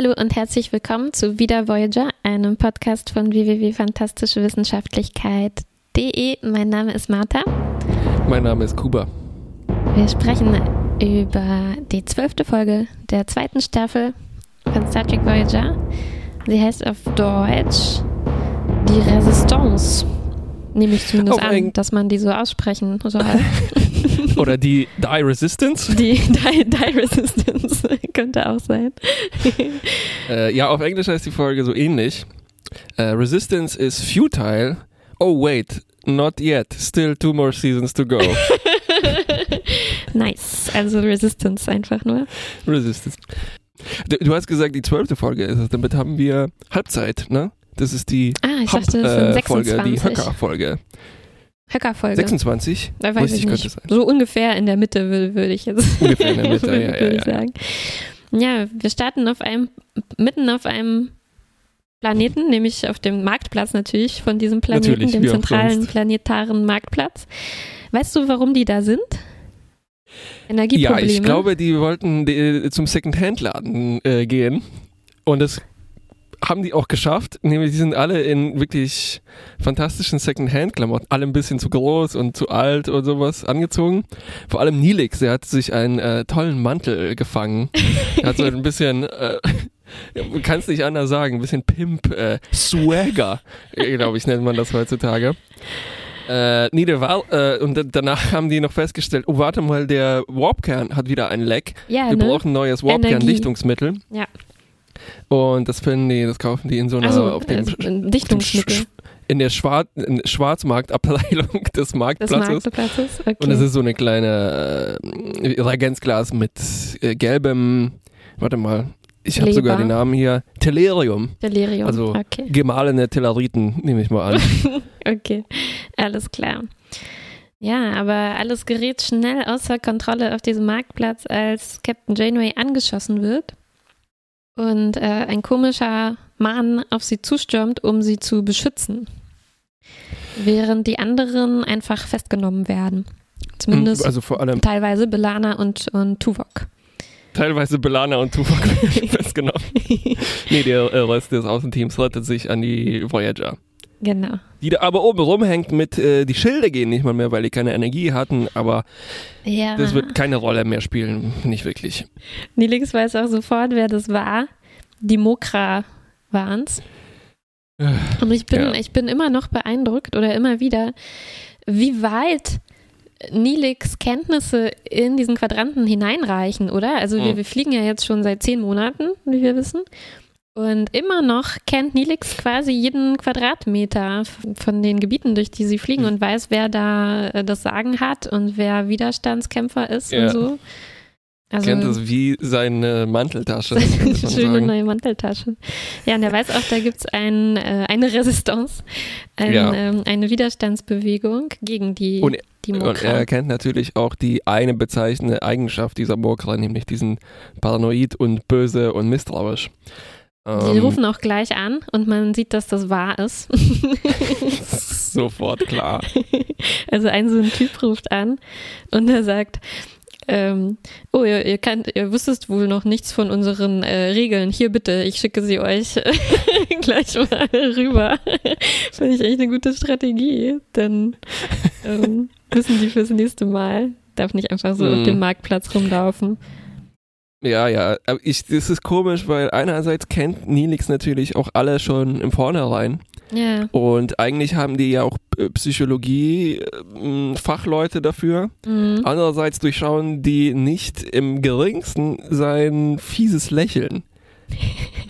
Hallo und herzlich willkommen zu Wieder Voyager, einem Podcast von www.fantastischewissenschaftlichkeit.de. Mein Name ist Martha. Mein Name ist Kuba. Wir sprechen über die zwölfte Folge der zweiten Staffel von Star Trek Voyager. Sie heißt auf Deutsch Die Resistance. Nehme ich zumindest Auf an, dass man die so aussprechen soll. Oder die Die Resistance. Die Die, Die Resistance könnte auch sein. Äh, ja, auf Englisch heißt die Folge so ähnlich. Äh, Resistance is futile. Oh, wait. Not yet. Still two more seasons to go. Nice. Also Resistance einfach nur. Resistance. Du, du hast gesagt, die zwölfte Folge ist es. Damit haben wir Halbzeit, ne? Das ist die Ah, ich dachte, das sind Folge, die 26. Höcker-Folge. Höcker-Folge. 26? Da weiß ich könnte nicht. es sein. So ungefähr in der Mitte würde, würde ich jetzt Ungefähr in der Mitte, würde, ja, ja, würde ich ja. sagen. Ja, wir starten auf einem, mitten auf einem Planeten, nämlich auf dem Marktplatz natürlich von diesem Planeten, Natürlich, dem zentralen planetaren Marktplatz. Weißt du, warum die da sind? Ja, Energieprobleme. ich glaube, die wollten äh, zum Second-Hand-Laden äh, gehen. Und das haben die auch geschafft. Nämlich, die sind alle in wirklich fantastischen Second-Hand-Klamotten. Alle ein bisschen zu groß und zu alt und sowas angezogen. Vor allem Nilix, der hat sich einen äh, tollen Mantel gefangen. Er hat so ein bisschen... Äh, kann es nicht anders sagen, ein bisschen Pimp, äh, Swagger, glaube ich, nennt man das heutzutage. Äh, nee, der war, äh, und da- danach haben die noch festgestellt, oh, warte mal, der Warpkern hat wieder ein Leck. ja, Wir ne? brauchen neues. Warpkern-Dichtungsmittel. Ja. Und das finden die, das kaufen die in so einer, Also, auf dem, Dichtungsmittel Sch- in der Schwar in Schwarzmarktabteilung des des Marktplatzes. Marktplatzes. Okay. Und es ist so eine kleine äh, Reagenzglas mit äh, gelbem, warte mal, ich habe sogar den Namen hier, Tellerium. Delirium. also- okay. Gemahlene Telleriten, nehme ich mal an. Okay, alles klar. Ja, aber alles gerät schnell außer Kontrolle auf diesem Marktplatz, als Captain Janeway angeschossen wird und äh, ein komischer Mann auf sie zustürmt, um sie zu beschützen. Während die anderen einfach festgenommen werden. Zumindest also vor allem teilweise Belana und, und Tuvok. teilweise Belana und Tuvok werden festgenommen. Nee, der äh, Rest des Außenteams rettet sich an die Voyager. Genau. Die da aber oben rumhängt mit, äh, die Schilde gehen nicht mal mehr, weil die keine Energie hatten, aber Ja. das wird keine Rolle mehr spielen, nicht wirklich. Nilix weiß auch sofort, wer das war. Die Mokra waren's. Und ich bin, Ja. ich bin immer noch beeindruckt oder immer wieder, wie weit Nilix Kenntnisse in diesen Quadranten hineinreichen, oder? Also wir, Mhm. wir fliegen ja jetzt schon seit zehn Monaten, wie wir wissen. Und immer noch kennt Nilix quasi jeden Quadratmeter von den Gebieten, durch die sie fliegen und weiß, wer da äh, das Sagen hat und wer Widerstandskämpfer ist und Ja. so. Also, Kennt das wie seine Manteltasche, seine schöne sagen. neue Manteltasche. Ja, und er weiß auch, da gibt es ein, äh, eine Resistance, ein, Ja. ähm, eine Widerstandsbewegung gegen die, Und- die Und Mokra. er kennt natürlich auch die eine bezeichnende Eigenschaft dieser Mokra, nämlich diesen paranoid und böse und misstrauisch. Die Ähm, rufen auch gleich an und man sieht, dass das wahr ist. sofort klar. also ein so ein Typ ruft an und er sagt, ähm, oh, ihr, ihr, kannt, ihr wusstet wohl noch nichts von unseren äh, Regeln. Hier bitte, ich schicke sie euch gleich mal rüber. Finde ich echt eine gute Strategie. Dann ähm, wissen die fürs nächste Mal. Darf nicht einfach so auf Mhm. dem Marktplatz rumlaufen. Ja, ja, aber ich, das ist komisch, weil einerseits kennt Nilix natürlich auch alle schon im Vornherein Ja. und eigentlich haben die ja auch äh, Psychologie-Fachleute dafür. Mhm. Andererseits durchschauen die nicht im geringsten sein fieses Lächeln.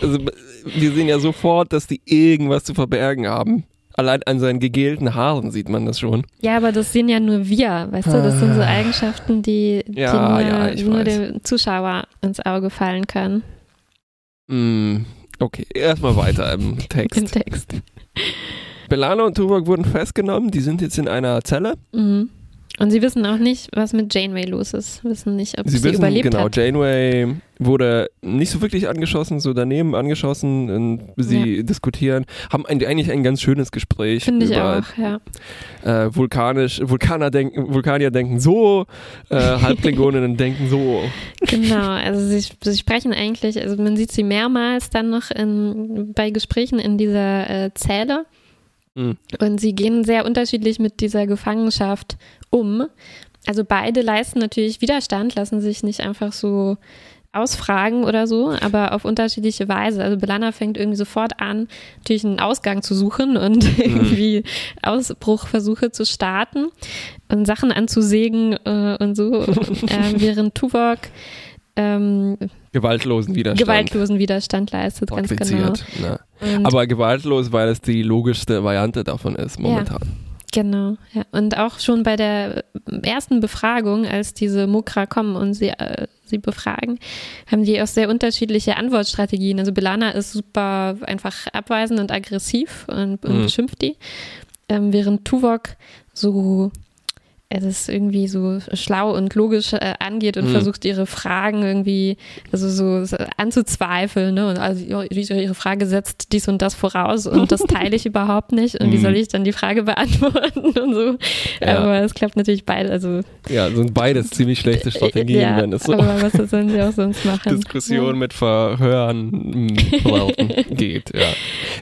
Also wir sehen ja sofort, dass die irgendwas zu verbergen haben. Allein an seinen gegelten Haaren sieht man das schon. Ja, aber das sehen ja nur wir, weißt du? Das sind so Eigenschaften, die, die Ja, nur, ja, nur dem Zuschauer ins Auge fallen können. Mm, okay, erstmal weiter im Im Text. Text. Belana und Tuvok wurden festgenommen, die sind jetzt in einer Zelle. Mhm. Und sie wissen auch nicht, was mit Janeway los ist. Wissen nicht, ob sie, Sie wissen, überlebt genau, hat. Janeway wurde nicht so wirklich angeschossen, so daneben angeschossen und sie ja. diskutieren, haben eigentlich ein ganz schönes Gespräch. Finde ich auch, ja. Äh, vulkanisch, Vulkaner denken, Vulkanier denken so, äh, Halbklingoninnen denken so. Genau, also sie, sie, sprechen eigentlich, also man sieht sie mehrmals dann noch in, bei Gesprächen in dieser äh, Zähle. Mhm. Und sie gehen sehr unterschiedlich mit dieser Gefangenschaft um. Also beide leisten natürlich Widerstand, lassen sich nicht einfach so ausfragen oder so, aber auf unterschiedliche Weise. Also Belana fängt irgendwie sofort an, natürlich einen Ausgang zu suchen und mhm. irgendwie Ausbruchversuche zu starten und Sachen anzusägen äh, und so, äh, während Tuvok ähm, gewaltlosen Widerstand. Gewaltlosen Widerstand leistet, ganz genau. Ne? Aber gewaltlos, weil es die logischste Variante davon ist momentan. Ja. Genau, ja. Und auch schon bei der ersten Befragung, als diese Mukra kommen und sie, äh, sie befragen, haben die auch sehr unterschiedliche Antwortstrategien. Also Belana ist super einfach abweisend und aggressiv und, und mhm. beschimpft die, ähm, während Tuvok so es ist irgendwie so schlau und logisch äh, angeht und mhm. versucht ihre Fragen irgendwie also so, so anzuzweifeln ne? und also ihre Frage setzt dies und das voraus und das teile ich überhaupt nicht und mhm. wie soll ich dann die Frage beantworten und so ja. aber es klappt natürlich beide also ja sind beides ziemlich schlechte Strategien ja, wenn es so aber was sollen sie auch sonst machen Diskussion ja. mit Verhören hm, geht ja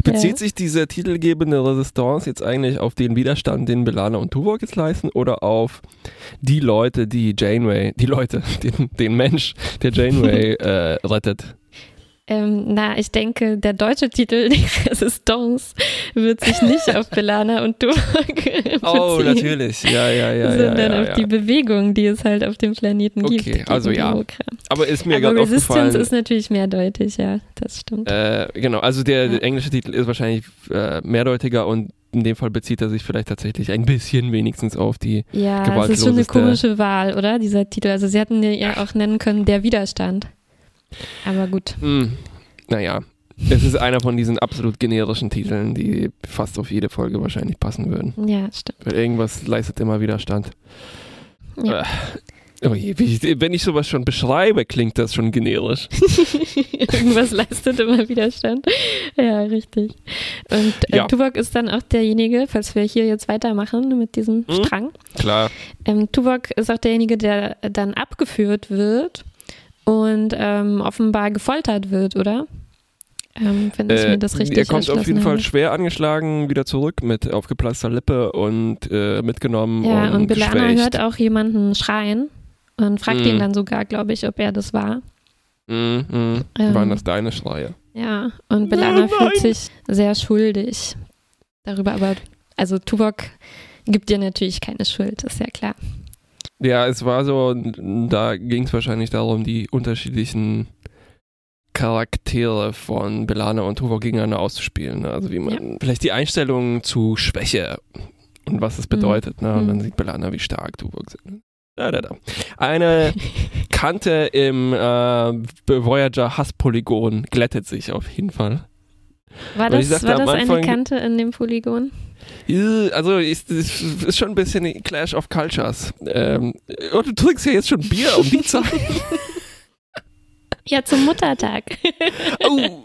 bezieht sich diese titelgebende Resistance jetzt eigentlich auf den Widerstand den Belana und Tuvok jetzt leisten oder auf auf die Leute, die Janeway, die Leute, den, den Mensch, der Janeway äh, rettet. Ähm, na, ich denke, der deutsche Titel, die Resistance, wird sich nicht auf Belana und Durk beziehen. Oh, natürlich. Ja, ja, ja. Sondern ja, ja, auf ja. die Bewegung, die es halt auf dem Planeten okay, gibt. Okay, also ja. Aber ist mir gerade aufgefallen. Resistance ist natürlich mehrdeutig, ja, das stimmt. Äh, genau, also der, der, englische Titel ist wahrscheinlich äh, mehrdeutiger und in dem Fall bezieht er sich vielleicht tatsächlich ein bisschen wenigstens auf die Ja, das ist schon eine komische Wahl, oder? Dieser Titel. Also sie hätten ja auch nennen können, der Widerstand. Aber gut. Hm, naja, es ist einer von diesen absolut generischen Titeln, die fast auf jede Folge wahrscheinlich passen würden. Ja, stimmt. Weil irgendwas leistet immer Widerstand. Ja. Äh, Oh je, wenn ich sowas schon beschreibe, klingt das schon generisch. Irgendwas leistet immer Widerstand. Ja, richtig. Und äh, ja. Tuvok ist dann auch derjenige, falls wir hier jetzt weitermachen mit diesem mhm. Strang. Klar. Ähm, Tuvok ist auch derjenige, der dann abgeführt wird und ähm, offenbar gefoltert wird, oder? Ähm, wenn ich äh, mir das richtig Er kommt auf jeden Fall schwer angeschlagen wieder zurück mit aufgeplaster Lippe und äh, mitgenommen. Ja, und, und Belana hört auch jemanden schreien und fragt mm. ihn dann sogar, glaube ich, ob er das war. Mm, mm. Ähm, Waren das deine Schreie? Ja, und Belana oh, fühlt sich sehr schuldig darüber, aber also Tuvok gibt dir natürlich keine Schuld, ist ja klar. Ja, es war so, da ging es wahrscheinlich darum, die unterschiedlichen Charaktere von Belana und Tuvok gegeneinander auszuspielen. Ne? Also wie man ja. vielleicht die Einstellung zu Schwäche und was es bedeutet. Mhm. Ne? Und dann mhm. sieht Belana, wie stark Tuvok sind. Da, da, da. Eine Kante im äh, Voyager Hasspolygon glättet sich auf jeden Fall. War das, sagte, war das Anfang, eine Kante in dem Polygon? Also ist, ist schon ein bisschen Clash of Cultures. Ähm, oh, du trinkst ja jetzt schon Bier um die Zeit. Ja, zum Muttertag. Oh,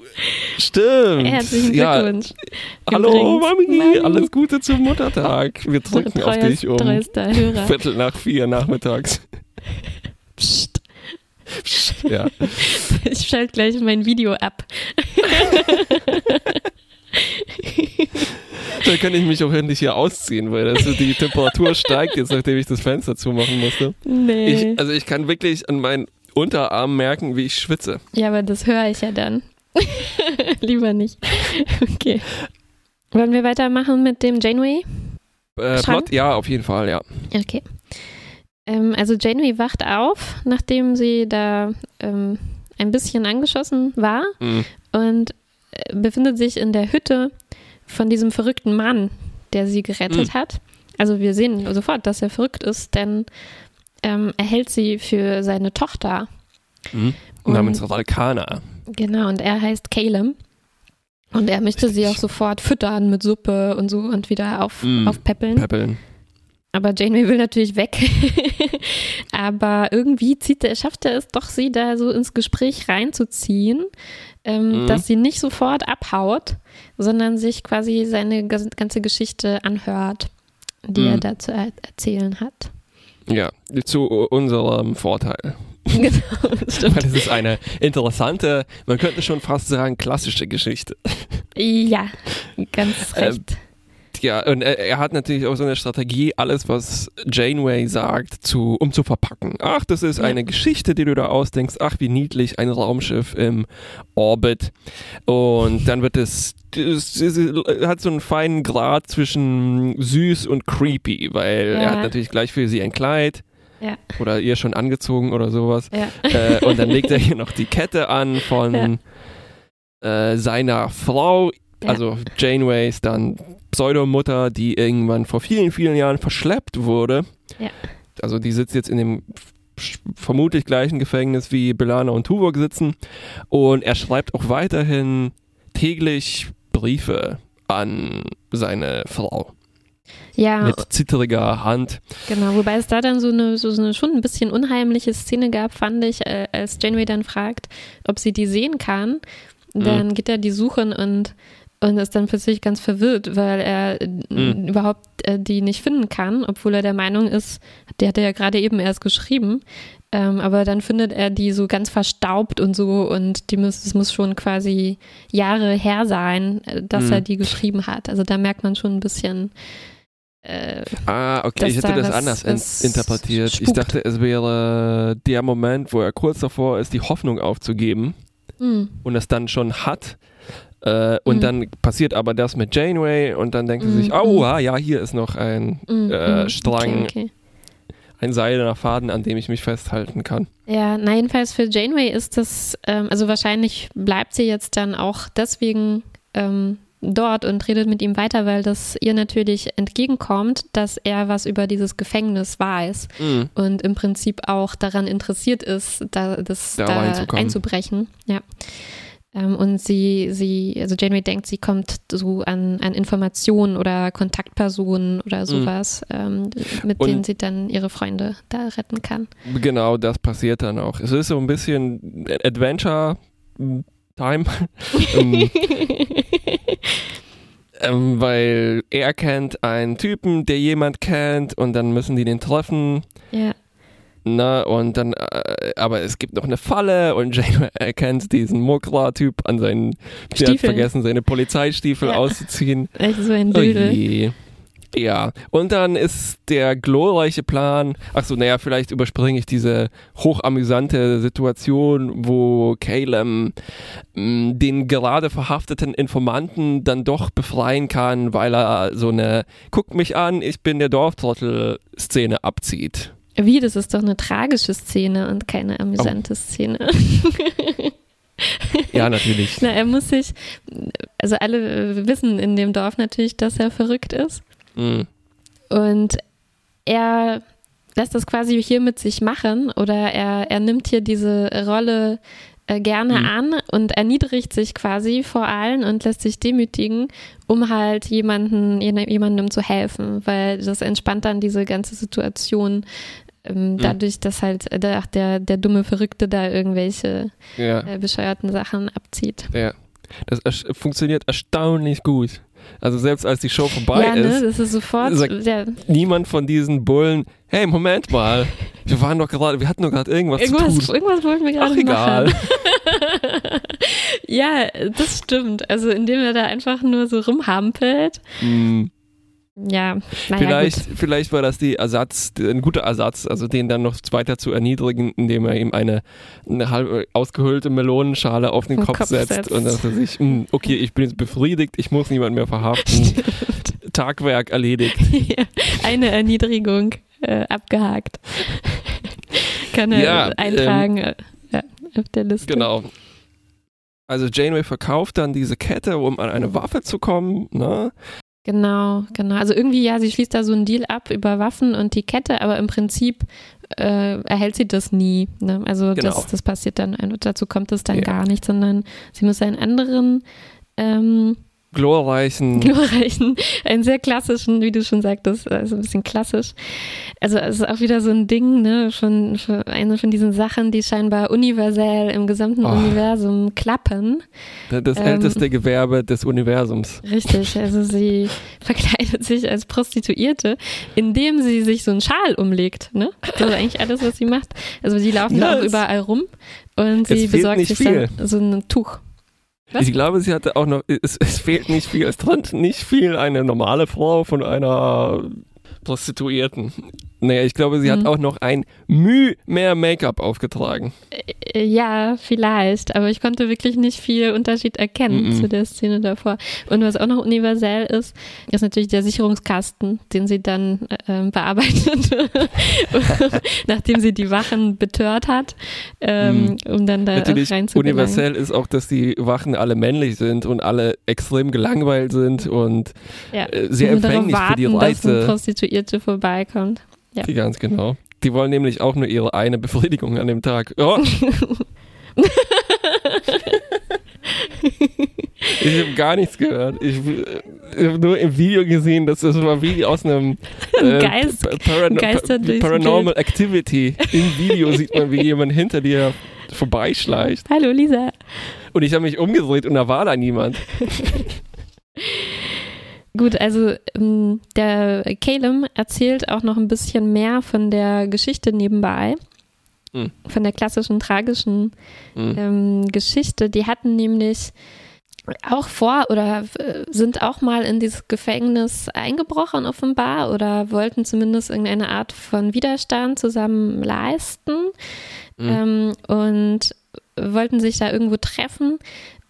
stimmt. Herzlichen Glückwunsch. Ja. Hallo Mami, Mami, alles Gute zum Muttertag. Wir drücken treuer, auf dich um Viertel nach vier nachmittags. Psst. Psst ja. Ich schalte gleich mein Video ab. da kann ich mich auch endlich hier ausziehen, weil das, die Temperatur steigt jetzt, nachdem ich das Fenster zumachen musste. Nee. Ich, also ich kann wirklich an meinen Unterarm merken, wie ich schwitze. Ja, aber das höre ich ja dann. Lieber nicht. Okay. Wollen wir weitermachen mit dem Janeway? Äh, Plot? Ja, auf jeden Fall, ja. Okay. Ähm, also Janeway wacht auf, nachdem sie da ähm, ein bisschen angeschossen war mhm. und äh, befindet sich in der Hütte von diesem verrückten Mann, der sie gerettet mhm. hat. Also wir sehen sofort, dass er verrückt ist, denn ähm, er hält sie für seine Tochter. Mhm. Namens Valkana. Genau, und er heißt Caleb. Und er möchte sie auch sofort füttern mit Suppe und so und wieder auf, mhm. aufpäppeln. Päppeln. aber Janeway will natürlich weg. aber irgendwie zieht er, schafft er es doch, sie da so ins Gespräch reinzuziehen, ähm, mhm. dass sie nicht sofort abhaut, sondern sich quasi seine ganze Geschichte anhört, die mhm. er da zu er erzählen hat. Ja, zu unserem Vorteil. Genau, stimmt. Weil es ist eine interessante, man könnte schon fast sagen, klassische Geschichte. Ja, ganz ähm, recht. Ähm, ja, und er, er, hat natürlich auch so eine Strategie, alles, was Janeway sagt, zu, um zu verpacken. Ach, das ist ja. eine Geschichte, die du da ausdenkst. Ach, wie niedlich, ein Raumschiff im Orbit. Und dann wird es hat so einen feinen Grad zwischen süß und creepy, weil ja. er hat natürlich gleich für sie ein Kleid. Ja. Oder ihr schon angezogen oder sowas. Ja. Äh, und dann legt er hier noch die Kette an von äh, seiner Frau, also Janeways dann Pseudomutter, die irgendwann vor vielen, vielen Jahren verschleppt wurde. Also die sitzt jetzt in dem vermutlich gleichen Gefängnis wie Belana und Tuvok sitzen. Und er schreibt auch weiterhin täglich Briefe an seine Frau. Ja. Mit zittriger Hand. Genau, wobei es da dann so eine, so eine schon ein bisschen unheimliche Szene gab, fand ich, äh, als Janeway dann fragt, ob sie die sehen kann. Dann mhm. geht er die suchen und und ist dann plötzlich ganz verwirrt, weil er mhm. überhaupt äh, die nicht finden kann, obwohl er der Meinung ist, der hat er ja gerade eben erst geschrieben, ähm, aber dann findet er die so ganz verstaubt und so und die muss, es muss schon quasi Jahre her sein, äh, dass mhm. er die geschrieben hat. Also da merkt man schon ein bisschen. Äh, ah, okay, ich hätte da das anders in interpretiert. Spukt. Ich dachte, es wäre der Moment, wo er kurz davor ist, die Hoffnung aufzugeben mhm. und es dann schon hat äh, und mhm. dann passiert aber das mit Janeway und dann denkt sie sich, oh, ah, ja, hier ist noch ein mhm. äh. Strang, okay, okay. Ein seidener Faden, an dem ich mich festhalten kann. Ja, na jedenfalls für Janeway ist das, ähm, also wahrscheinlich bleibt sie jetzt dann auch deswegen ähm, dort und redet mit ihm weiter, weil das ihr natürlich entgegenkommt, dass er was über dieses Gefängnis weiß mhm. und im Prinzip auch daran interessiert ist, da, das da, da einzubrechen. Ja. Ähm, und sie, sie, also Janeway denkt, sie kommt so an, an Informationen oder Kontaktpersonen oder mhm. sowas, mhm. ähm, mit und denen sie dann ihre Freunde da retten kann. Genau, das passiert dann auch. Es ist so ein bisschen Adventure Time. ähm, ähm, weil er kennt einen Typen, der jemand kennt und dann müssen die den treffen. Ja. Na, und dann, äh, aber es gibt noch eine Falle und Jane erkennt diesen Mokra-Typ an seinen, sie hat vergessen, seine Polizeistiefel ja. auszuziehen. Echt so ein Dödel. Oh ja, und dann ist der glorreiche Plan, ach so, naja, vielleicht überspringe ich diese hochamüsante Situation, wo Caleb mm, den gerade verhafteten Informanten dann doch befreien kann, weil er so eine Guck mich an, ich bin der Dorftrottel-Szene abzieht. Wie, das ist doch eine tragische Szene und keine amüsante oh. Szene. ja, natürlich. Na, er muss sich, also alle wissen in dem Dorf natürlich, dass er verrückt ist. Mhm. Und er lässt das quasi hier mit sich machen oder er, er nimmt hier diese Rolle äh, gerne mhm. an und erniedrigt sich quasi vor allen und lässt sich demütigen, um halt jemanden, jemandem zu helfen, weil das entspannt dann diese ganze Situation ähm, mhm. dadurch, dass halt der, der, der dumme Verrückte da irgendwelche ja. äh, bescheuerten Sachen abzieht. Ja, das funktioniert erstaunlich gut. Also selbst als die Show vorbei ja, ne, ist, das ist sofort, sagt ja. niemand von diesen Bullen, hey, Moment mal, wir waren doch gerade, wir hatten doch gerade irgendwas, irgendwas, zu tun. Irgendwas wollten wir gerade machen. ja, das stimmt. Also indem er da einfach nur so rumhampelt. Mm ja, naja, vielleicht, gut. vielleicht war das die Ersatz, ein guter Ersatz, also den dann noch weiter zu erniedrigen, indem er ihm eine, eine halb ausgehöhlte Melonenschale auf den Kopf, Kopf, setzt, setzt. und dass er sich, hm, okay, ich bin jetzt befriedigt, ich muss niemand mehr verhaften. Tagwerk erledigt. Eine Erniedrigung äh, abgehakt. Kann er ja, eintragen ähm, ja, auf der Liste. Genau. Also Janeway verkauft dann diese Kette, um an eine Waffe zu kommen. Ne? Genau, genau. Also irgendwie, ja, sie schließt da so einen Deal ab über Waffen und die Kette, aber im Prinzip äh, erhält sie das nie. Ne? Also genau. das, das passiert dann, dazu kommt es dann ja. gar nicht, sondern sie muss einen anderen ähm, glorreichen. Glorreichen, einen sehr klassischen, wie du schon sagtest, also ein bisschen klassisch. Also es ist auch wieder so ein Ding, ne, von, von eine von diesen Sachen, die scheinbar universell im gesamten oh. Universum klappen. Das, ähm, älteste Gewerbe des Universums. Richtig, also sie verkleidet sich als Prostituierte, indem sie sich so einen Schal umlegt, ne? Das ist eigentlich alles, was sie macht. Also die laufen ja, auch überall rum und sie besorgt sich viel. dann so ein Tuch. Was? Ich glaube, sie hatte auch noch, es, es fehlt nicht viel, es trennt nicht viel eine normale Frau von einer Prostituierten. Naja, ich glaube, sie mhm. hat auch noch ein Müh mehr Make-up aufgetragen. Ja, vielleicht, aber ich konnte wirklich nicht viel Unterschied erkennen mhm. zu der Szene davor. Und was auch noch universell ist, ist natürlich der Sicherungskasten, den sie dann äh, bearbeitet, nachdem sie die Wachen betört hat, ähm, mhm. um dann da natürlich Universell ist auch, dass die Wachen alle männlich sind und alle extrem gelangweilt sind und ja. äh, sehr empfänglich warten, für die Reize. Eine Prostituierte vorbeikommt. Ja. Die ganz genau. Die wollen nämlich auch nur ihre eine Befriedigung an dem Tag. Oh. ich habe gar nichts gehört. Ich, ich habe nur im Video gesehen, dass das war wie aus einem äh, Geist, Paran Paranormal Activity. Im Video sieht man, wie jemand hinter dir vorbeischleicht. Hallo Lisa. Und ich habe mich umgedreht und da war da niemand. Gut, also ähm, der Caleb erzählt auch noch ein bisschen mehr von der Geschichte nebenbei. Mhm. Von der klassischen tragischen mhm. ähm, Geschichte. Die hatten nämlich auch vor oder äh, sind auch mal in dieses Gefängnis eingebrochen offenbar oder wollten zumindest irgendeine Art von Widerstand zusammen leisten mhm. ähm, und wollten sich da irgendwo treffen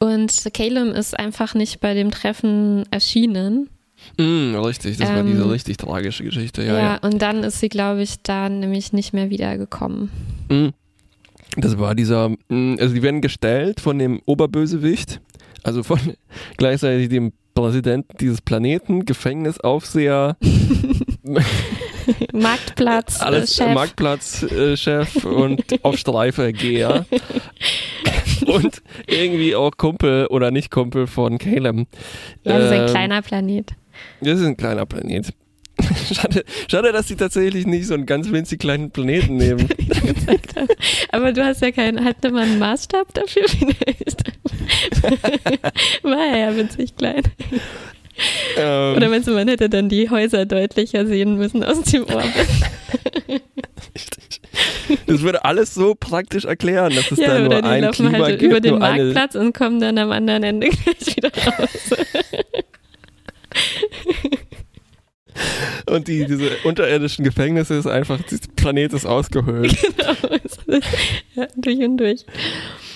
und Caleb ist einfach nicht bei dem Treffen erschienen. Mm, richtig, das ähm, war diese ähm, richtig tragische Geschichte, ja, ja. Ja, und dann ist sie, glaube ich, da nämlich nicht mehr wiedergekommen. Mm. Das war dieser, mm, also die werden gestellt von dem Oberbösewicht, also von gleichzeitig dem Präsidenten dieses Planeten, Gefängnisaufseher, Marktplatz, alles Chef. Marktplatzchef äh, und auf Streife Geher. und irgendwie auch Kumpel oder nicht Kumpel von Caleb. Ja, das ist ein ähm, kleiner Planet. Das ist ein kleiner Planet. Schade, schade, dass sie tatsächlich nicht so einen ganz winzig kleinen Planeten nehmen. Aber du hast ja keinen, hatte man einen Maßstab dafür vielleicht? War er ja winzig klein. Ähm, Oder meinst du, man hätte dann die Häuser deutlicher sehen müssen aus dem Orbit? Das würde alles so praktisch erklären, dass es ja, da nur die ein laufen Klima halt gibt, über den Marktplatz und kommen dann am anderen Ende gleich wieder raus. Und die, diese unterirdischen Gefängnisse ist einfach, der Planet ist ausgehöhlt. Genau. Ja, durch und durch.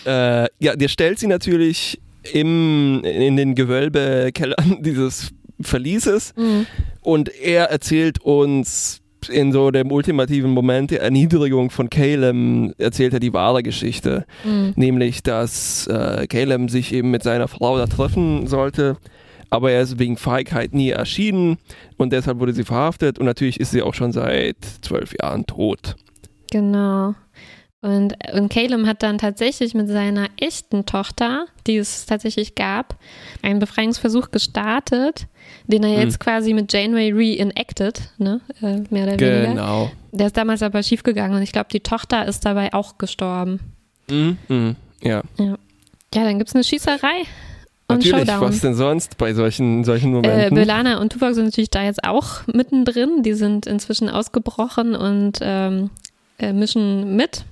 Äh, ja, der stellt sie natürlich im, in den Gewölbekellern dieses Verlieses mhm. und er erzählt uns in so dem ultimativen Moment der Erniedrigung von Caleb erzählt er die wahre Geschichte. Mhm. Nämlich, dass äh, Caleb sich eben mit seiner Frau da treffen sollte, aber er ist wegen Feigheit nie erschienen und deshalb wurde sie verhaftet und natürlich ist sie auch schon seit zwölf Jahren tot. Genau. Und, und Caleb hat dann tatsächlich mit seiner echten Tochter, die es tatsächlich gab, einen Befreiungsversuch gestartet, den er jetzt hm. quasi mit Janeway reenacted, ne? Äh, mehr oder weniger. Genau. Der ist damals aber schiefgegangen und ich glaube, die Tochter ist dabei auch gestorben. Mhm. Mhm. Ja. ja. Ja, dann gibt es eine Schießerei. Und natürlich, Showdown. was denn sonst bei solchen, solchen Momenten? Äh, Belana und Tuvok sind natürlich da jetzt auch mittendrin. Die sind inzwischen ausgebrochen und ähm, äh, mischen mit.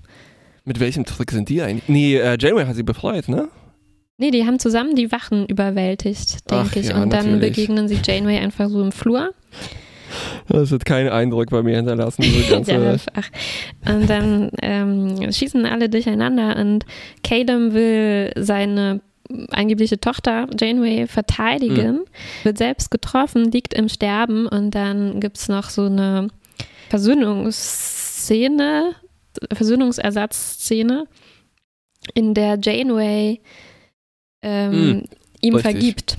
Mit welchem Trick sind die eigentlich? Nee, äh, Janeway hat sie befreit, ne? Nee, die haben zusammen die Wachen überwältigt, denke ich. Ja, und dann natürlich. begegnen sie Janeway einfach so im Flur. Das hat keinen Eindruck bei mir hinterlassen. Ja, und dann ähm, schießen alle durcheinander und Caleb will seine angebliche Tochter Janeway verteidigen, mhm. wird selbst getroffen, liegt im Sterben und dann gibt es noch so eine Versöhnungsszene, Versöhnungsersatzszene, in der Janeway ähm, mhm, ihm richtig. vergibt.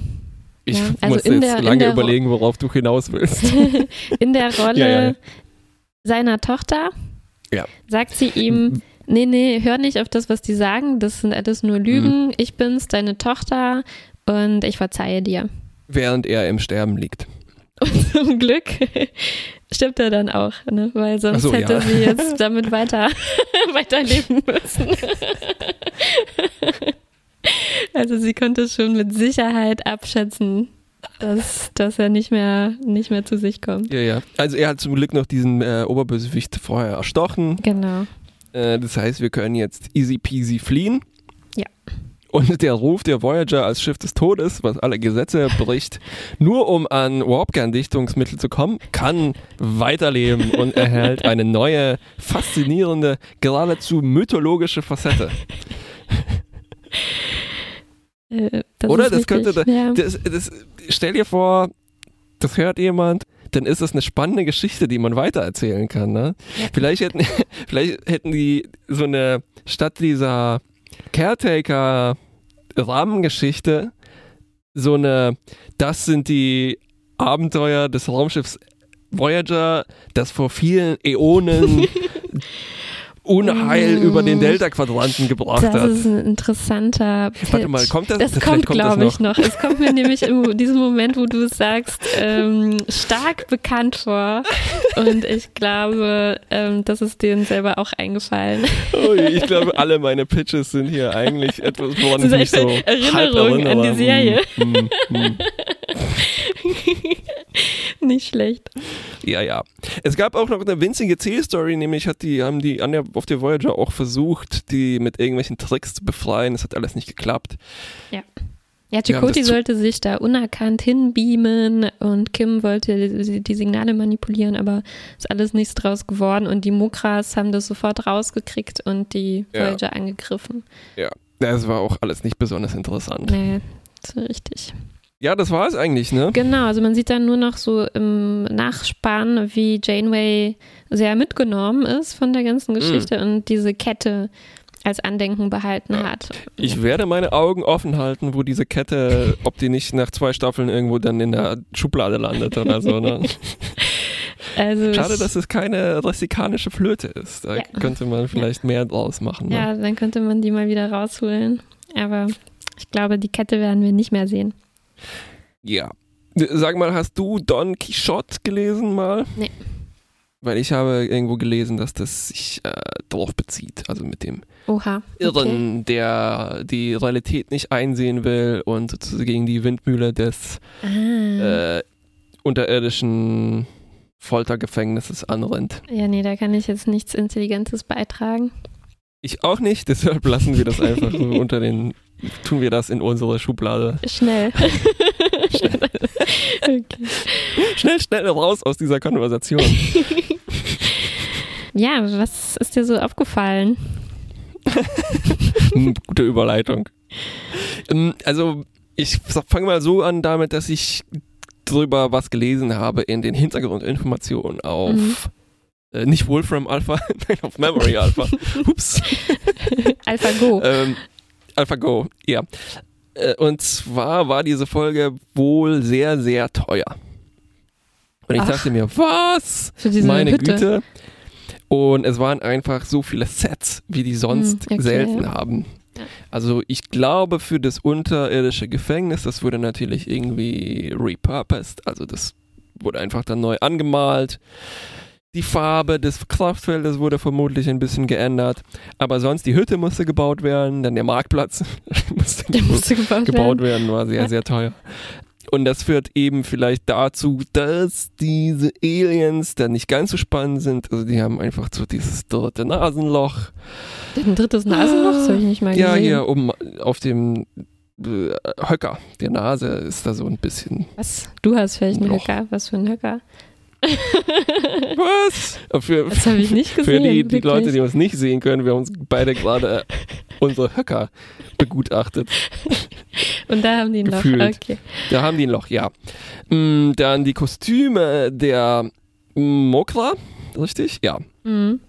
Ich ja, also muss jetzt der, lange überlegen, worauf du hinaus willst. in der Rolle ja, ja. seiner Tochter sagt sie ihm, nee, nee, hör nicht auf das, was die sagen, das sind alles nur Lügen, mhm. ich bin's, deine Tochter und ich verzeihe dir. Während er im Sterben liegt. Und zum Glück stirbt er dann auch, ne? weil sonst so, hätte ja. sie jetzt damit weiter weiterleben müssen. also sie konnte schon mit Sicherheit abschätzen, dass, dass er nicht mehr, nicht mehr zu sich kommt. Ja, ja. Also er hat zum Glück noch diesen äh, Oberbösewicht vorher erstochen. Genau. Äh, das heißt, wir können jetzt easy peasy fliehen. Ja. Und der Ruf der Voyager als Schiff des Todes, was alle Gesetze bricht, nur um an Warpkerndichtungsmittel zu kommen, kann weiterleben und erhält eine neue, faszinierende, geradezu mythologische Facette. Äh, das Oder? Das könnte. Das, das, stell dir vor, das hört jemand, dann ist das eine spannende Geschichte, die man weitererzählen kann. Ne? Vielleicht, hätten, vielleicht hätten die so eine, statt dieser Caretaker-Rahmengeschichte, so eine, das sind die Abenteuer des Raumschiffs Voyager, das vor vielen Äonen Unheil Mm. über den Delta-Quadranten gebracht Das hat. ist ein interessanter Pitch. Warte mal, kommt das? Das kommt, das glaube ich, noch. Es kommt mir nämlich in diesem Moment, wo du es sagst, ähm, stark bekannt vor. Und ich glaube, ähm, das ist denen selber auch eingefallen. Ui, ich glaube, alle meine Pitches sind hier eigentlich etwas, woran Das ich mich so Erinnerung an die erinnere. Serie. Hm, hm, hm. Nicht schlecht. Ja, ja. Es gab auch noch eine winzige C-Story, nämlich hat die, haben die an der, auf der Voyager auch versucht, die mit irgendwelchen Tricks zu befreien. Das hat alles nicht geklappt. Ja, haben Chakoti sollte sich da unerkannt hinbeamen und Kim wollte die, die Signale manipulieren, aber ist alles nichts draus geworden und die Mokras haben das sofort rausgekriegt und die Ja. Voyager angegriffen. Das war auch alles nicht besonders interessant. Nee, so richtig. Ja, das war es eigentlich, ne? Genau, also man sieht dann nur noch so im Nachspann, wie Janeway sehr mitgenommen ist von der ganzen Geschichte und diese Kette als Andenken behalten Mhm. Ja. hat. Ich werde meine Augen offen halten, wo diese Kette, ob die nicht nach zwei Staffeln irgendwo dann in der Schublade landet oder so, ne? Also Schade, dass es keine restikanische Flöte ist. Da Ja. könnte man vielleicht mehr draus machen. Ne? Ja, dann könnte man die mal wieder rausholen. Aber ich glaube, die Kette werden wir nicht mehr sehen. Ja. Sag mal, hast du Don Quixote gelesen mal? Nee. Weil ich habe irgendwo gelesen, dass das sich äh, darauf bezieht. Also mit dem Oha. Okay. Irren, der die Realität nicht einsehen will und sozusagen gegen die Windmühle des Ah. äh, unterirdischen Foltergefängnisses anrennt. Ja, nee, da kann ich jetzt nichts Intelligentes beitragen. Ich auch nicht, deshalb lassen wir das einfach so unter den, tun wir das in unsere Schublade. Schnell. okay. Schnell, schnell raus aus dieser Konversation. Ja, was ist dir so aufgefallen? Gute Überleitung. Ähm, Also, ich fange mal so an damit, dass ich drüber was gelesen habe in den Hintergrundinformationen auf Mhm. äh, nicht Wolfram Alpha, nein, auf Memory Alpha. Ups. AlphaGo. ähm, AlphaGo, ja. Äh, Und zwar war diese Folge wohl sehr, sehr teuer. Und ich Ach. dachte mir, was? Für diese Meine Hütte. Güte. Und es waren einfach so viele Sets, wie die sonst Hm, okay, selten haben. Also ich glaube für das unterirdische Gefängnis, das wurde natürlich irgendwie repurposed, also das wurde einfach dann neu angemalt. Die Farbe des Kraftfeldes wurde vermutlich ein bisschen geändert, aber sonst die Hütte musste gebaut werden, dann der Marktplatz musste Der musste gebaut, gebaut werden. werden, war sehr, Ja. sehr teuer. Und das führt eben vielleicht dazu, dass diese Aliens dann nicht ganz so spannend sind. Also die haben einfach so dieses dritte Nasenloch. Ein drittes Nasenloch, das habe ich nicht mal Ja, gesehen. hier oben auf dem äh, Höcker der Nase ist da so ein bisschen. Was? Du hast vielleicht einen. Höcker. Was für ein Höcker? Was? Für, Das habe ich nicht gesehen. für die, die wirklich. Leute, die uns nicht sehen können, wir haben uns beide gerade äh, unsere Höcker begutachtet. Und da haben die ein Loch. Gefühlt. Okay. Da haben die ein Loch, ja. Mm, Dann die Kostüme der Mokra, richtig? Ja. Mhm.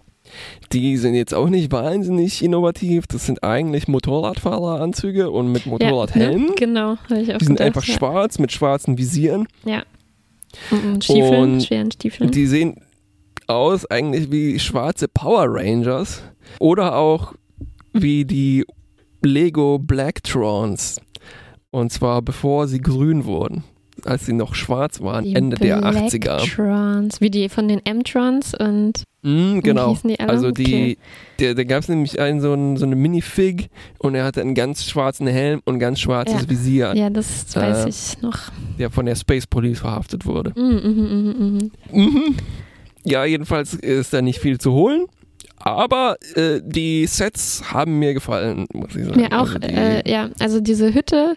Die sind jetzt auch nicht wahnsinnig innovativ. Das sind eigentlich Motorradfahreranzüge und mit Motorradhelmen. Ja, ne? Genau, habe ich auch Die sind gedacht, einfach ja. schwarz mit schwarzen Visieren. Ja. Stiefeln, Und schweren Stiefeln. Die sehen aus eigentlich wie schwarze Power Rangers oder auch wie die Lego Blacktrons. Und zwar bevor sie grün wurden. Als sie noch schwarz waren, die Ende der 80er. Trons, wie die von den M-Trons und Mm, genau. die alle? Also die, Okay. der, da gab es nämlich einen so, einen, so eine Minifig und er hatte einen ganz schwarzen Helm und ein ganz schwarzes Ja. Visier, Ja, das weiß Äh, ich noch. der von der Space Police verhaftet wurde. Mhm, mhm, mhm. Ja, jedenfalls ist da nicht viel zu holen. Aber äh, die Sets haben mir gefallen, muss ich sagen. Ja, auch, Also die, äh, ja, also diese Hütte,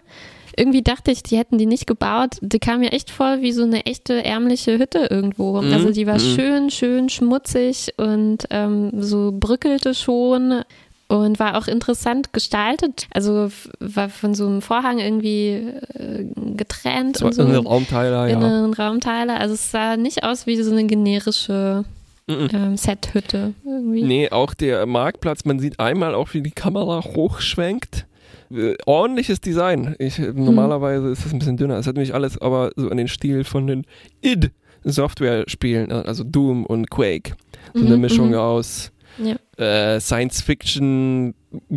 irgendwie dachte ich, die hätten die nicht gebaut. Die kam mir echt vor wie so eine echte ärmliche Hütte irgendwo. Mhm, Also die war mhm. schön, schön schmutzig und ähm, so brückelte schon und war auch interessant gestaltet. Also war von so einem Vorhang irgendwie äh, getrennt so und so. eine Raumteiler, ja. Inneren Raumteile. Also es sah nicht aus wie so eine generische Mhm. ähm, Set-Hütte irgendwie. Nee, auch der Marktplatz, man sieht einmal auch, wie die Kamera hochschwenkt. Äh, ordentliches Design. Ich, normalerweise ist das ein bisschen dünner. Es hat nämlich alles aber so an den Stil von den id-Software-Spielen, also Doom und Quake. So eine Mhm, Mischung mhm. aus Ja. äh, Science-Fiction,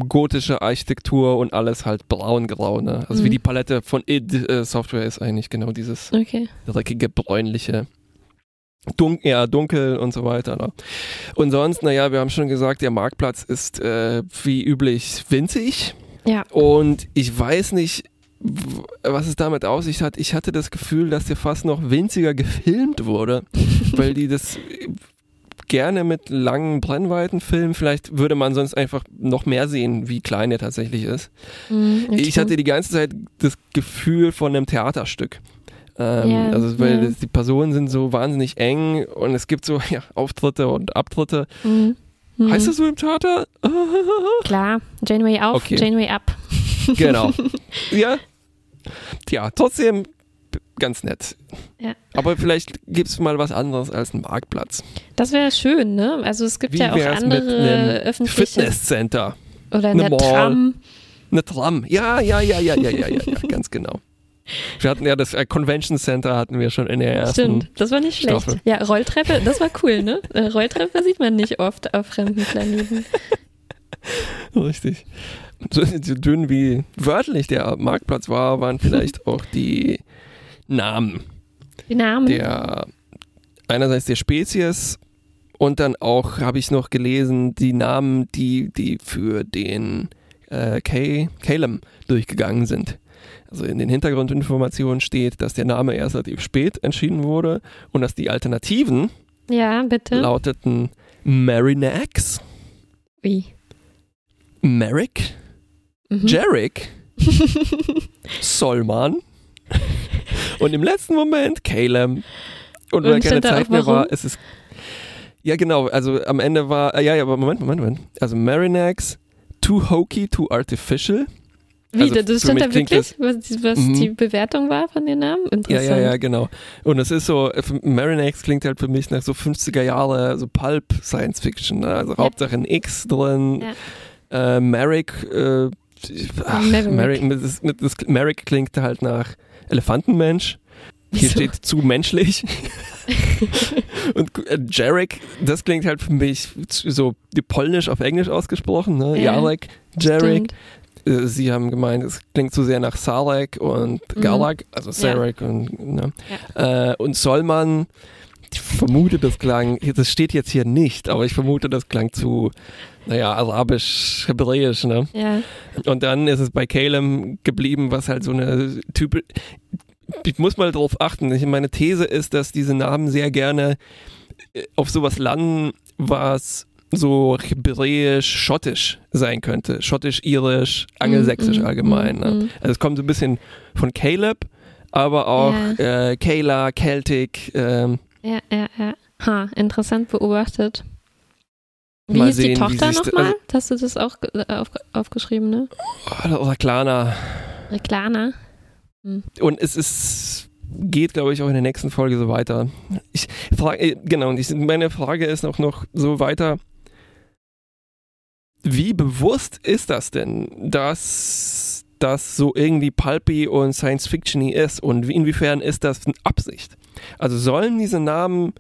gotische Architektur und alles halt braun-grau. Ne? Also wie Mhm. die Palette von id-Software ist eigentlich genau dieses Okay. dreckige, bräunliche. Dun ja, dunkel und so weiter. Ne? Und sonst, naja, wir haben schon gesagt, der Marktplatz ist äh, wie üblich winzig. Ja. Und ich weiß nicht, was es damit auf sich hat. Ich hatte das Gefühl, dass der fast noch winziger gefilmt wurde, weil die das gerne mit langen Brennweiten filmen. Vielleicht würde man sonst einfach noch mehr sehen, wie klein der tatsächlich ist. Mhm. Ich hatte die ganze Zeit das Gefühl von einem Theaterstück. Ähm, Ja, also weil das, die Personen sind so wahnsinnig eng und es gibt so ja, Auftritte und Abtritte. Mhm. Mhm. Heißt das so im Theater? Klar, Janeway auf, Okay. Janeway ab. genau. ja. Tja, trotzdem ganz nett. Ja. Aber vielleicht gibt es mal was anderes als einen Marktplatz. Das wäre schön, ne? Also es gibt Wie ja auch andere öffentliche Fitnesscenter? oder eine eine? Tram. Eine Tram. Ja, ja, ja, ja, ja, ja, ja, ja, ganz genau. Wir hatten ja das äh, Convention Center hatten wir schon in der ersten. Stimmt, das war nicht schlecht. Staffel. Ja, Rolltreppe, das war cool, ne? Äh, Rolltreppe sieht man nicht oft auf fremden Planeten. Richtig. So, so dünn wie wörtlich der Marktplatz war, waren vielleicht auch die Namen Die Namen. der einerseits der Spezies und dann auch habe ich noch gelesen die Namen, die die für den äh, K Calem durchgegangen sind. Also in den Hintergrundinformationen steht, dass der Name erst relativ spät entschieden wurde und dass die Alternativen Ja, bitte. lauteten Marinax, Wie? Merrick, Mhm. Jarek, Solman und im letzten Moment Caleb. Und weil keine Zeit mehr war, warum? ist es. Ja, genau. Also am Ende war. Äh, ja, ja, aber Moment, Moment, Moment. Also Marinax, too hokey, too artificial. Wie, also das stand da wirklich, was, was Mhm. die Bewertung war von den Namen? Ja, Interessant. ja, ja, genau. Und es ist so, äh, Marinax klingt halt für mich nach so 50er Jahre, so Pulp Science Fiction. Ne? Also Hauptsache ein X drin. Äh, Merrick, äh, ach. Merrick, das- das, Merrick klingt halt nach Elefantenmensch. Hier Wieso? steht zu menschlich. Und äh, Jarek, das klingt halt für mich so polnisch auf Englisch ausgesprochen, ne? Ja, Jarek, Jarek. Äh, Sie haben gemeint, es klingt zu sehr nach Sarek und Mhm. Galak, also Sarek und, ne? äh, und Solman. Ich vermute, das klang, das steht jetzt hier nicht, aber ich vermute, das klang zu, naja, arabisch, hebräisch, ne? Ja. Und dann ist es bei Caleb geblieben, was halt so eine Typ. Ich muss mal drauf achten. Ich, meine These ist, dass diese Namen sehr gerne äh, auf sowas landen, was so hebräisch, schottisch sein könnte. Schottisch, irisch, angelsächsisch Mm, mm, allgemein. mm, ne? mm. Also es kommt so ein bisschen von Caleb, aber auch äh, Kayla, Celtic. Ähm, Ja, ja, ja. Ha, interessant beobachtet. Wie Mal hieß die sehen, wie Tochter nochmal? also- Hast du das auch ge- auf, aufgeschrieben, ne? oder, oder Klana. Reklana. Und es ist geht, glaube ich, auch in der nächsten Folge so weiter. Ich frage, äh, genau, und ich, meine Frage ist auch noch so weiter. Wie bewusst ist das denn, dass das so irgendwie pulpy und Science-Fiction ist und wie- inwiefern ist das eine Absicht? Also sollen diese Namen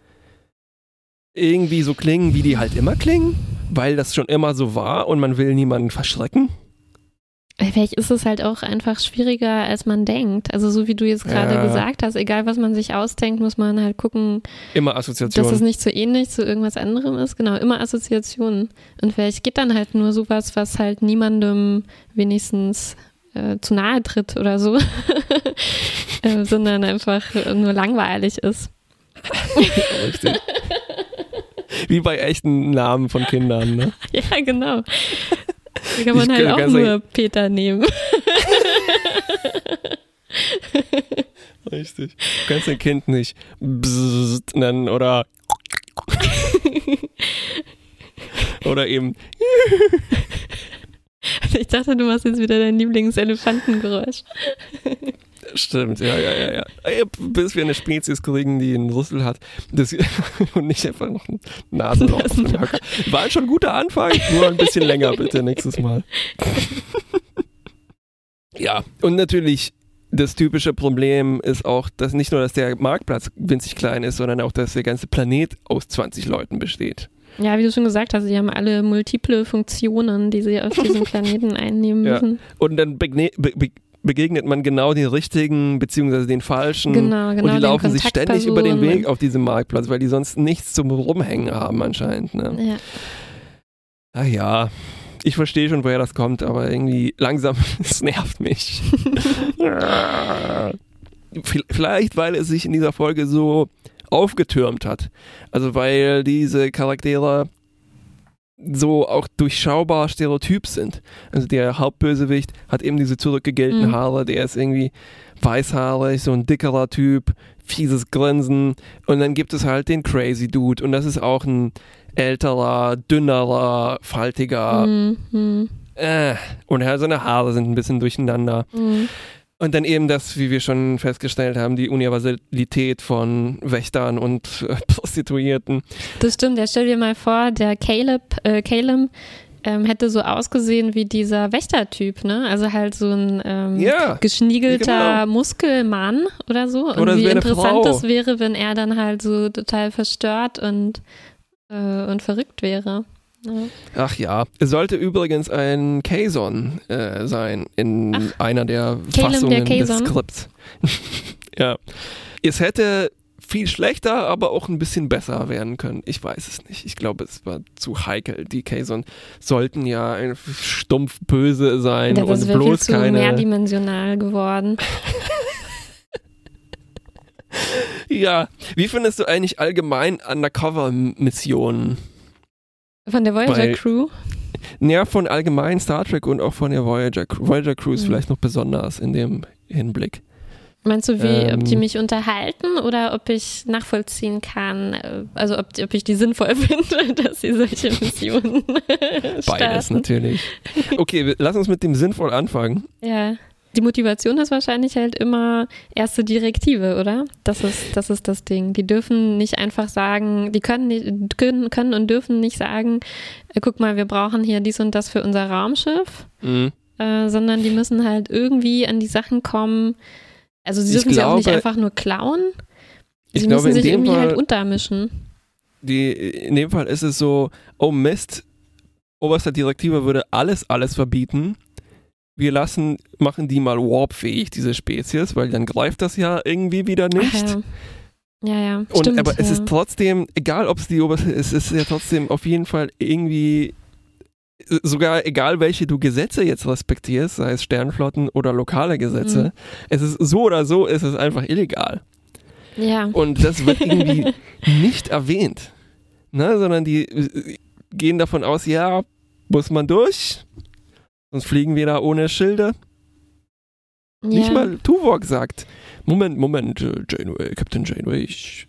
irgendwie so klingen, wie die halt immer klingen, weil das schon immer so war und man will niemanden verschrecken? Vielleicht ist es halt auch einfach schwieriger, als man denkt. Also so wie du jetzt gerade Ja. gesagt hast, egal was man sich ausdenkt, muss man halt gucken, Immer Assoziation. dass es nicht so ähnlich zu irgendwas anderem ist. Genau, immer Assoziationen. Und vielleicht geht dann halt nur sowas, was halt niemandem wenigstens äh, zu nahe tritt oder so, äh, sondern einfach nur langweilig ist. Richtig. Wie bei echten Namen von Kindern, ne? Ja, genau. Da kann man Ich halt kann auch nur Peter nehmen. Richtig. Du kannst dein Kind nicht Bzzzt nennen oder oder eben Ich dachte, du machst jetzt wieder dein Lieblingselefantengeräusch. Stimmt, ja, ja, ja, ja. Bis wir eine Spezies kriegen, die einen Rüssel hat das, und nicht einfach noch ein Nasenloch. War schon ein guter Anfang, nur ein bisschen länger bitte nächstes Mal. Ja, und natürlich das typische Problem ist auch, dass nicht nur, dass der Marktplatz winzig klein ist, sondern auch, dass der ganze Planet aus 20 Leuten besteht. Ja, wie du schon gesagt hast, sie haben alle multiple Funktionen, die sie auf diesem Planeten einnehmen Ja. müssen. Und dann begne be be begegnet man genau den richtigen beziehungsweise den falschen Genau, genau. und die den laufen sich ständig über den Weg auf diesem Marktplatz, weil die sonst nichts zum Rumhängen haben anscheinend. Ne? Ja. Ach ja, ich verstehe schon, woher das kommt, aber irgendwie langsam, es nervt mich. Vielleicht, weil es sich in dieser Folge so aufgetürmt hat. Also weil diese Charaktere so auch durchschaubar stereotyp sind. Also der Hauptbösewicht hat eben diese zurückgegelten Mhm. Haare, der ist irgendwie weißhaarig, so ein dickerer Typ, fieses Grinsen und dann gibt es halt den Crazy Dude und das ist auch ein älterer, dünnerer, faltiger Mhm, äh, und ja, seine Haare sind ein bisschen durcheinander. mhm. Und dann eben das, wie wir schon festgestellt haben, die Universalität von Wächtern und äh, Prostituierten. Das stimmt, ja, stell dir mal vor, der Caleb, äh, Caleb ähm, hätte so ausgesehen wie dieser Wächtertyp, ne? Also halt so ein ähm, Ja, geschniegelter genau. Muskelmann oder so. Und Oder wie interessant das wäre, wenn er dann halt so total verstört und, äh, und verrückt wäre. Ja. ach ja. Es sollte übrigens ein Kazon äh, sein in Ach. einer der Caleb Fassungen der des? Skripts. ja. Es hätte viel schlechter, aber auch ein bisschen besser werden können. Ich weiß es nicht. Ich glaube, es war zu heikel. Die Kazon sollten ja stumpf böse sein das und wäre viel bloß zu keine. mehrdimensional geworden. Ja, wie findest du eigentlich allgemein Undercover-Missionen? Von der Voyager Crew. Ja, von allgemein Star Trek und auch von der Voyager Crew. Voyager Crew ist Mhm. vielleicht noch besonders in dem Hinblick. Meinst du, wie, Ähm. ob die mich unterhalten oder ob ich nachvollziehen kann, äh, also ob, ob ich die sinnvoll finde, dass sie solche Missionen Beides starten? natürlich. Okay, lass uns mit dem sinnvoll anfangen. Ja. Die Motivation ist wahrscheinlich halt immer erste Direktive, oder? Das ist, das ist das Ding. Die dürfen nicht einfach sagen, die können, nicht, können, können und dürfen nicht sagen, äh, guck mal, wir brauchen hier dies und das für unser Raumschiff, Mhm. äh, sondern die müssen halt irgendwie an die Sachen kommen. Also sie Ich dürfen sie auch nicht einfach nur klauen. Ich Sie müssen sich irgendwie Fall, halt untermischen. die, in dem Fall ist es so, oh Mist, oberster Direktive würde alles, alles verbieten. Wir lassen, machen die mal warpfähig, diese Spezies, weil dann greift das ja irgendwie wieder nicht. Ach ja. Ja, ja. Und, Stimmt, aber es ja. ist trotzdem, egal ob es die oberste ist, es ist ja trotzdem auf jeden Fall irgendwie, sogar egal welche du Gesetze jetzt respektierst, sei es Sternflotten oder lokale Gesetze, Mhm. es ist so oder so, ist es einfach illegal. Ja. Und das wird irgendwie nicht erwähnt. Ne? Sondern die äh, gehen davon aus, ja, muss man durch, sonst fliegen wir da ohne Schilde. Nicht ja. mal Tuvok sagt, Moment, Moment, äh, Janeway, Captain Janeway, ich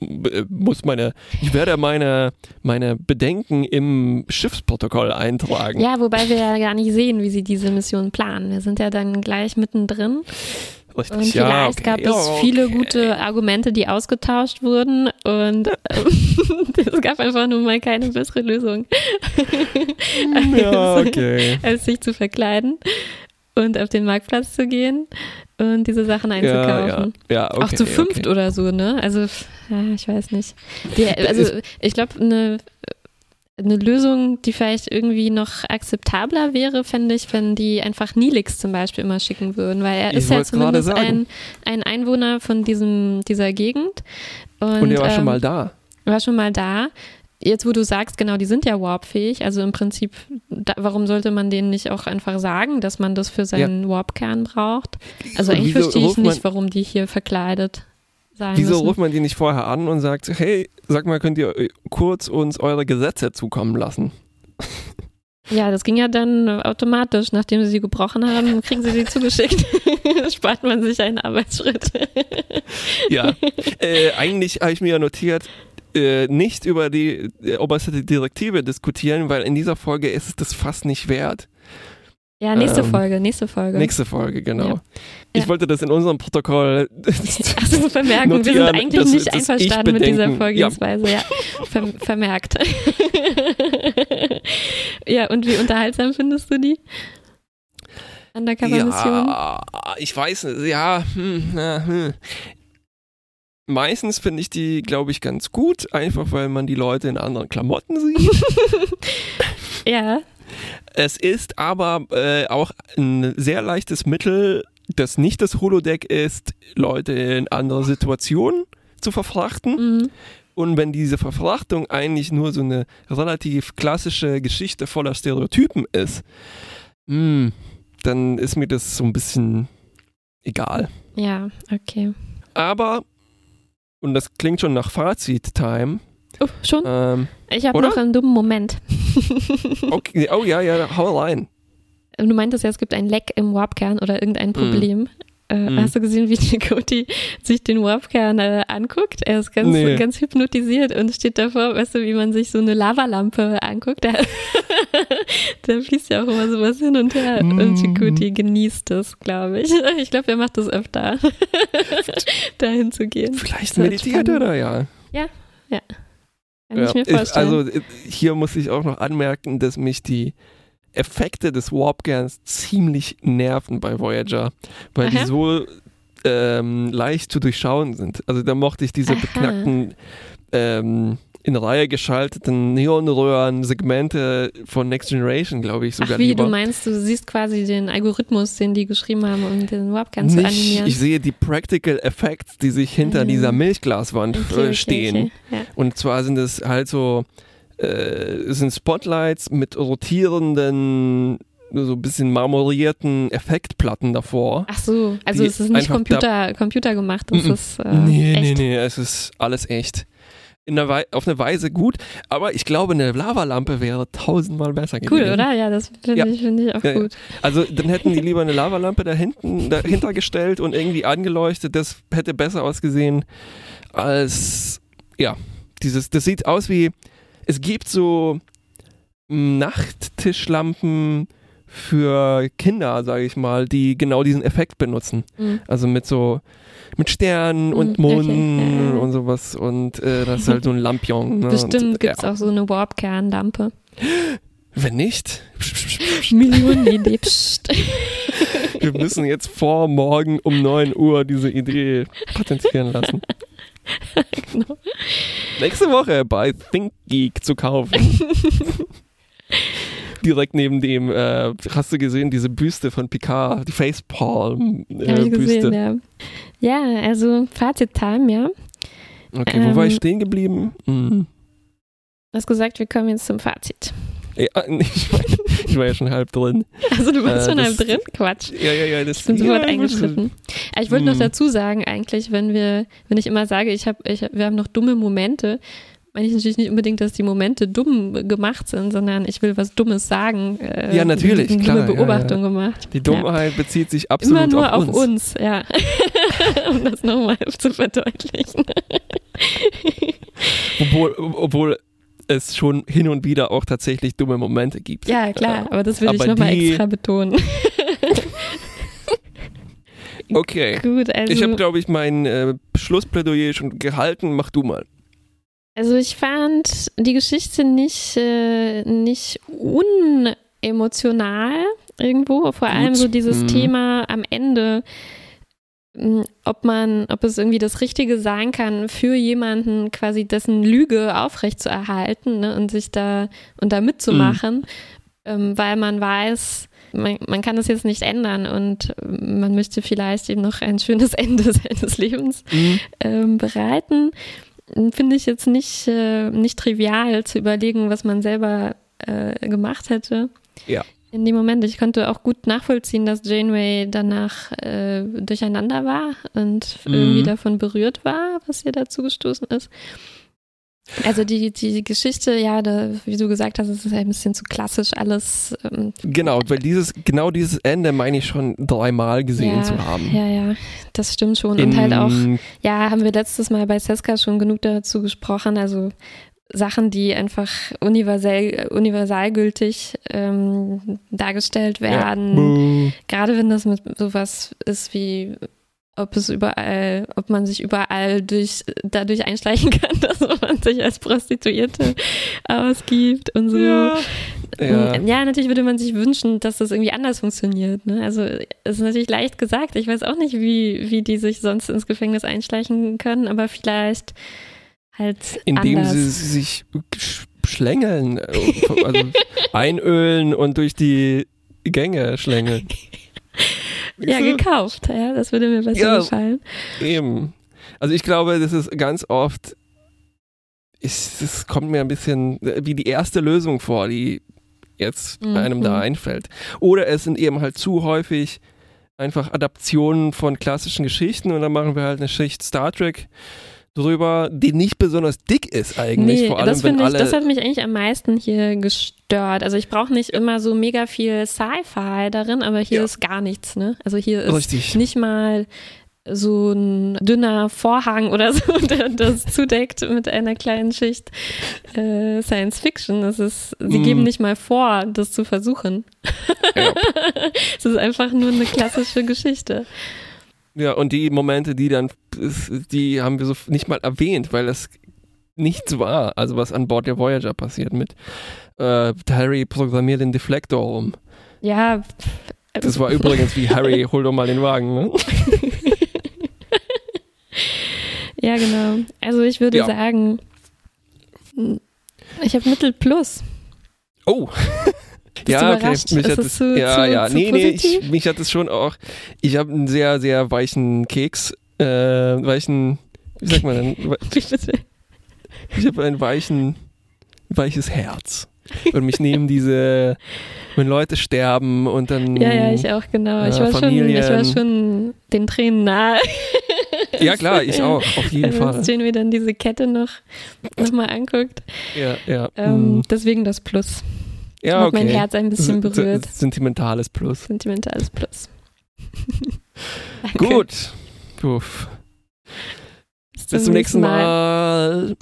äh, muss meine, ich werde meine, meine Bedenken im Schiffsprotokoll eintragen. Ja, wobei wir ja gar nicht sehen, wie sie diese Mission planen. Wir sind ja dann gleich mittendrin. Richtig, Und ja, vielleicht okay, gab ja, es viele okay. gute Argumente, die ausgetauscht wurden. Und ähm, es gab einfach nur mal keine bessere Lösung, Ja, als, okay. als sich zu verkleiden und auf den Marktplatz zu gehen und diese Sachen Ja, einzukaufen. ja, ja, okay, Auch zu fünft okay. oder so, ne? Also, ja, ich weiß nicht. Die, also, ich glaube, eine eine Lösung, die vielleicht irgendwie noch akzeptabler wäre, fände ich, wenn die einfach Nilix zum Beispiel immer schicken würden, weil er Ich ist ja zumindest ein, ein Einwohner von diesem, dieser Gegend. Und, Und er war schon ähm, mal da. war schon mal da. Jetzt, wo du sagst, genau, die sind ja warpfähig, also im Prinzip, da, warum sollte man denen nicht auch einfach sagen, dass man das für seinen Warp-Kern braucht? Also Und eigentlich verstehe ich nicht, warum die hier verkleidet sein Wieso müssen. ruft man die nicht vorher an und sagt, hey, sag mal, könnt ihr kurz uns eure Gesetze zukommen lassen? Ja, das ging ja dann automatisch. Nachdem sie sie gebrochen haben, kriegen sie sie zugeschickt. Spart man sich einen Arbeitsschritt. Ja, äh, eigentlich habe ich mir ja notiert, äh, nicht über die äh, oberste Direktive diskutieren, weil in dieser Folge ist es das fast nicht wert. Ja, nächste Ähm, Folge, nächste Folge. Nächste Folge, genau. Ja. Ich Ja. wollte das in unserem Protokoll Also vermerken, wir Notieren, sind eigentlich dass- nicht dass einverstanden mit dieser Vorgehensweise. Ja, Ver vermerkt. ja, und wie unterhaltsam findest du die? Undercover-Mission? Ja, ich weiß nicht. Ja, hm, na, hm. Meistens finde ich die, glaube ich, ganz gut, einfach weil man die Leute in anderen Klamotten sieht. Ja, es ist aber äh, auch ein sehr leichtes Mittel, das nicht das Holodeck ist, Leute in andere Situationen zu verfrachten. mhm. Und wenn diese Verfrachtung eigentlich nur so eine relativ klassische Geschichte voller Stereotypen ist, hm, dann ist mir das so ein bisschen egal. ja, okay. Aber, und das klingt schon nach Fazit-Time, Oh, schon? ähm, Ich habe noch einen dummen Moment. okay, oh ja, ja, hau rein. Du meintest ja, es gibt ein Leck im Warpkern oder irgendein Problem. Äh, Mhm. Hast du gesehen, wie Chakoti sich den Warpkern äh, anguckt? Er ist ganz, Nee. ganz hypnotisiert und steht davor, weißt du, wie man sich so eine Lavalampe anguckt. Da, da fließt ja auch immer sowas hin und her. Und Mhm. Chakoti genießt das, glaube ich. Ich glaube, er macht das öfter, dahin zu gehen. Vielleicht meditiert er da ja. Kann ich mir ich- vorstellen. also hier muss ich auch noch anmerken, dass mich die Effekte des Warpkerns ziemlich nerven bei Voyager, weil Aha. die so ähm, leicht zu durchschauen sind. Also da mochte ich diese Aha. beknackten ähm, in Reihe geschalteten Neonröhren-Segmente von Next Generation, glaube ich, sogar Ach wie, lieber. du meinst, du siehst quasi den Algorithmus, den die geschrieben haben, um den Warpkern zu animieren. ich sehe die Practical Effects, die sich hinter Mhm. dieser Milchglaswand Okay, äh, okay, stehen. okay. Ja. Und zwar sind es halt so, äh, sind Spotlights mit rotierenden, so ein bisschen marmorierten Effektplatten davor. Ach so, also es ist nicht Computer, Computer gemacht, es ist äh, nee, nee, echt. nee, es ist alles echt. In einer Wei auf eine Weise gut, aber ich glaube, eine Lavalampe wäre tausendmal besser gewesen. Cool, oder? Ja, das finde Ja. ich, find ich auch Ja, ja. gut. Also dann hätten die lieber eine Lavalampe da hinten, dahinter gestellt und irgendwie angeleuchtet. Das hätte besser ausgesehen als, ja, dieses, das sieht aus wie, es gibt so Nachttischlampen für Kinder, sage ich mal, die genau diesen Effekt benutzen. Mhm. Also mit so, mit Sternen und Mhm, okay, Monden ja. und sowas und äh, das ist halt so ein Lampion. Ne? Bestimmt und, gibt es ja. auch so eine Warp-Kernlampe. Wenn nicht, Millionen Idee. Wir müssen jetzt vor morgen um 9 Uhr diese Idee patentieren lassen. genau. Nächste Woche bei ThinkGeek zu kaufen. Direkt neben dem, äh, hast du gesehen, diese Büste von Picard, die Facepalm äh, ja. Ja, also Fazit-Time, ja. Okay, wo war Ähm, ich stehen geblieben? Hm. Du hast gesagt, wir kommen jetzt zum Fazit. Ja, ich, war, ich war ja schon halb drin. Also du warst Äh, schon halb drin? Quatsch. Ja, ja, ja. Das, Ich bin sofort ja, eingeschritten. Aber Ich wollte noch Hm. dazu sagen, eigentlich, wenn wir, wenn ich immer sage, ich hab, ich, wir haben noch dumme Momente, meine ich natürlich nicht unbedingt, dass die Momente dumm gemacht sind, sondern ich will was Dummes sagen. Äh, Ja, natürlich, eine klar, dumme ja, Beobachtung gemacht. Die Dummheit bezieht sich absolut Immer nur auf auf uns. uns, ja. um das nochmal zu verdeutlichen. Obwohl, obwohl es schon hin und wieder auch tatsächlich dumme Momente gibt. Ja, klar, aber das will ich Aber nochmal die- extra betonen. Okay. Gut, also. Ich habe, glaube ich, mein äh, Schlussplädoyer schon gehalten. Mach du mal. Also ich fand die Geschichte nicht, äh, nicht unemotional irgendwo. Vor allem so dieses Mhm. Thema am Ende, ob man, ob es irgendwie das Richtige sein kann, für jemanden quasi dessen Lüge aufrechtzuerhalten ne, und sich da und da mitzumachen, mhm. ähm, weil man weiß, man, man, kann das jetzt nicht ändern und man möchte vielleicht eben noch ein schönes Ende seines Lebens mhm. ähm, bereiten. Finde ich jetzt nicht, äh, nicht trivial zu überlegen, was man selber äh, gemacht hätte. Ja in dem Moment. Ich konnte auch gut nachvollziehen, dass Janeway danach äh, durcheinander war und mhm. irgendwie davon berührt war, was ihr dazu gestoßen ist. Also die, die Geschichte, ja, da, wie du gesagt hast, ist ein bisschen zu klassisch alles. Ähm, genau, weil dieses, genau dieses Ende meine ich schon dreimal gesehen ja, zu haben. Ja, ja, das stimmt schon. In, und halt auch, ja, haben wir letztes Mal bei Seska schon genug dazu gesprochen. Also Sachen, die einfach universell, universalgültig ähm, dargestellt werden. Ja. Gerade wenn das mit sowas ist wie ob es überall, ob man sich überall durch, dadurch einschleichen kann, dass man sich als Prostituierte ausgibt und so. Ja. Ja. ja. natürlich würde man sich wünschen, dass das irgendwie anders funktioniert. Ne? Also es ist natürlich leicht gesagt. Ich weiß auch nicht, wie, wie die sich sonst ins Gefängnis einschleichen können, aber vielleicht halt Indem anders. sie sich schlängeln, äh, also einölen und durch die Gänge schlängeln. ja, gekauft, ja, das würde mir besser ja, gefallen. Eben. Also ich glaube, das ist ganz oft, es kommt mir ein bisschen wie die erste Lösung vor, die jetzt mhm. einem da einfällt. Oder es sind eben halt zu häufig einfach Adaptionen von klassischen Geschichten und dann machen wir halt eine Schicht Star Trek drüber, die nicht besonders dick ist eigentlich. Nee, vor allem, das, wenn ich, das hat mich eigentlich am meisten hier gestört. Also ich brauche nicht immer so mega viel Sci-Fi darin, aber hier ja. ist gar nichts. Ne? Also hier ist Richtig. nicht mal so ein dünner Vorhang oder so, der das zudeckt mit einer kleinen Schicht äh, Science Fiction. Das ist, sie mm. geben nicht mal vor, das zu versuchen. Ja. es ist einfach nur eine klassische Geschichte. Ja, und die Momente, die dann, die haben wir so nicht mal erwähnt, weil das nichts war. Also was an Bord der Voyager passiert mit äh, Harry programmiert den Deflektor um. Ja. Das war übrigens wie Harry, hol doch mal den Wagen, ne? ja, genau. Also ich würde ja. sagen, ich habe Mittel plus. Oh. Bist ja, okay. Mich hat es, zu, ja, zu, ja, zu nee, nee, ich, mich hat es schon auch. Ich habe einen sehr, sehr weichen Keks, äh, weichen, wie sagt man denn? ich habe ein weichen, weiches Herz. Und mich nehmen diese, wenn Leute sterben und dann. Ja, ja, ich auch, genau. Äh, ich, war schon, ich war schon den Tränen nahe. ja, klar, ich auch, auf jeden Fall. Wenn Janeway dann diese Kette noch, noch mal anguckt. Ja, ja. Ähm, mm. Deswegen das Plus. Ja, hat okay. mein Herz ein bisschen berührt. Sentimentales Plus. Sentimentales Plus. Gut. Puff. Bis zum, nächsten Mal. Mal.